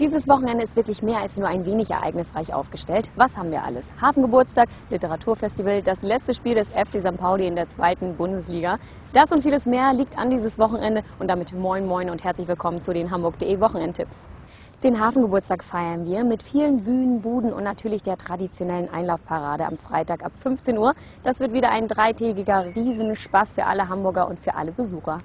Dieses Wochenende ist wirklich mehr als nur ein wenig ereignisreich aufgestellt. Was haben wir alles? Hafengeburtstag, Literaturfestival, das letzte Spiel des FC St. Pauli in der zweiten Bundesliga. Das und vieles mehr liegt an dieses Wochenende und damit moin moin und herzlich willkommen zu den Hamburg.de Wochenendtipps. Den Hafengeburtstag feiern wir mit vielen Bühnen, Buden und natürlich der traditionellen Einlaufparade am Freitag ab 15 Uhr. Das wird wieder ein dreitägiger Riesenspaß für alle Hamburger und für alle Besucher.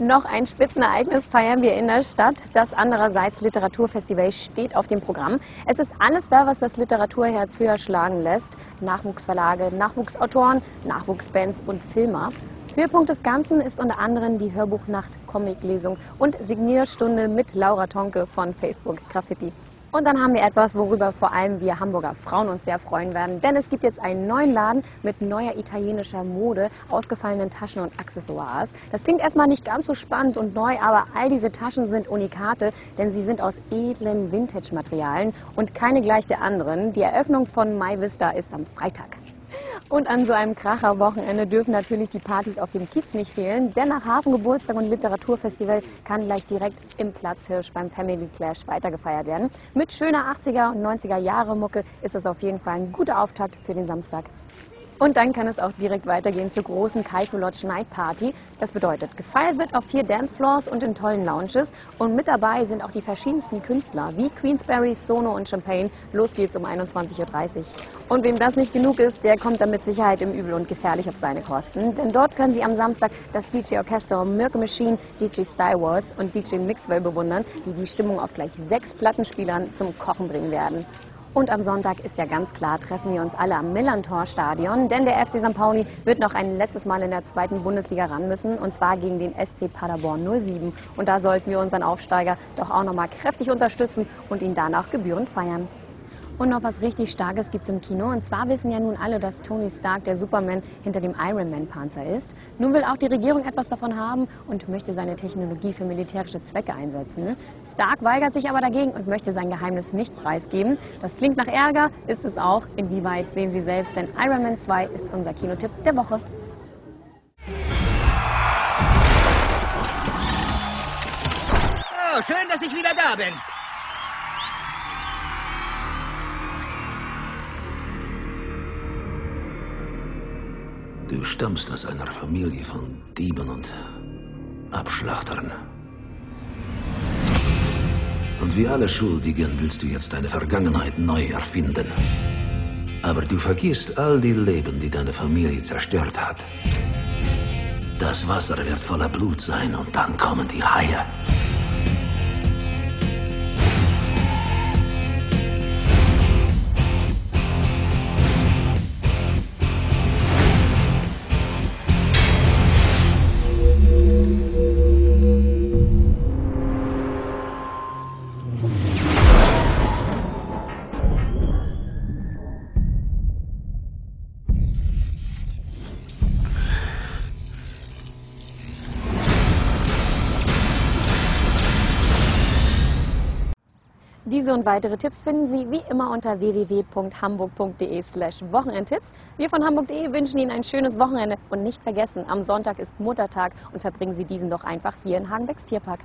Noch ein Spitzenereignis feiern wir in der Stadt. Das andererseits Literaturfestival steht auf dem Programm. Es ist alles da, was das Literaturherz höher schlagen lässt. Nachwuchsverlage, Nachwuchsautoren, Nachwuchsbands und Filmer. Höhepunkt des Ganzen ist unter anderem die Hörbuchnacht, Comiclesung und Signierstunde mit Laura Tonke von Facebook Graffiti. Und dann haben wir etwas, worüber vor allem wir Hamburger Frauen uns sehr freuen werden. Denn es gibt jetzt einen neuen Laden mit neuer italienischer Mode, ausgefallenen Taschen und Accessoires. Das klingt erstmal nicht ganz so spannend und neu, aber all diese Taschen sind Unikate, denn sie sind aus edlen Vintage-Materialien und keine gleich der anderen. Die Eröffnung von My Vista ist am Freitag. Und an so einem Kracher-Wochenende dürfen natürlich die Partys auf dem Kiez nicht fehlen, denn nach Hafengeburtstag und Literaturfestival kann gleich direkt im Platzhirsch beim Family Clash weitergefeiert werden. Mit schöner 80er und 90er Jahre Mucke ist es auf jeden Fall ein guter Auftakt für den Samstag. Und dann kann es auch direkt weitergehen zur großen Kaifu Lodge Night Party. Das bedeutet, gefeiert wird auf vier Dancefloors und in tollen Lounges. Und mit dabei sind auch die verschiedensten Künstler wie Queensberry, Sono und Champagne. Los geht's um 21.30 Uhr. Und wem das nicht genug ist, der kommt dann mit Sicherheit im Übel und gefährlich auf seine Kosten. Denn dort können Sie am Samstag das DJ-Orchester Mirke Machine, DJ Style Wars und DJ Mixwell bewundern, die die Stimmung auf gleich sechs Plattenspielern zum Kochen bringen werden. Und am Sonntag ist ja ganz klar, treffen wir uns alle am Millantor-Stadion, denn der FC St. Pauli wird noch ein letztes Mal in der zweiten Bundesliga ran müssen, und zwar gegen den SC Paderborn 07. Und da sollten wir unseren Aufsteiger doch auch noch mal kräftig unterstützen und ihn danach gebührend feiern. Und noch was richtig Starkes gibt es im Kino. Und zwar wissen ja nun alle, dass Tony Stark der Superman hinter dem Ironman-Panzer ist. Nun will auch die Regierung etwas davon haben und möchte seine Technologie für militärische Zwecke einsetzen. Stark weigert sich aber dagegen und möchte sein Geheimnis nicht preisgeben. Das klingt nach Ärger, ist es auch. Inwieweit sehen Sie selbst, denn Iron Man 2 ist unser Kinotipp der Woche. Oh, schön, dass ich wieder da bin. Du stammst aus einer Familie von Dieben und Abschlachtern. Und wie alle Schuldigen willst du jetzt deine Vergangenheit neu erfinden. Aber du vergisst all die Leben, die deine Familie zerstört hat. Das Wasser wird voller Blut sein und dann kommen die Haie. Diese und weitere Tipps finden Sie wie immer unter www.hamburg.de slash Wochenendtipps. Wir von Hamburg.de wünschen Ihnen ein schönes Wochenende und nicht vergessen, am Sonntag ist Muttertag und verbringen Sie diesen doch einfach hier in Hagenbecks Tierpark.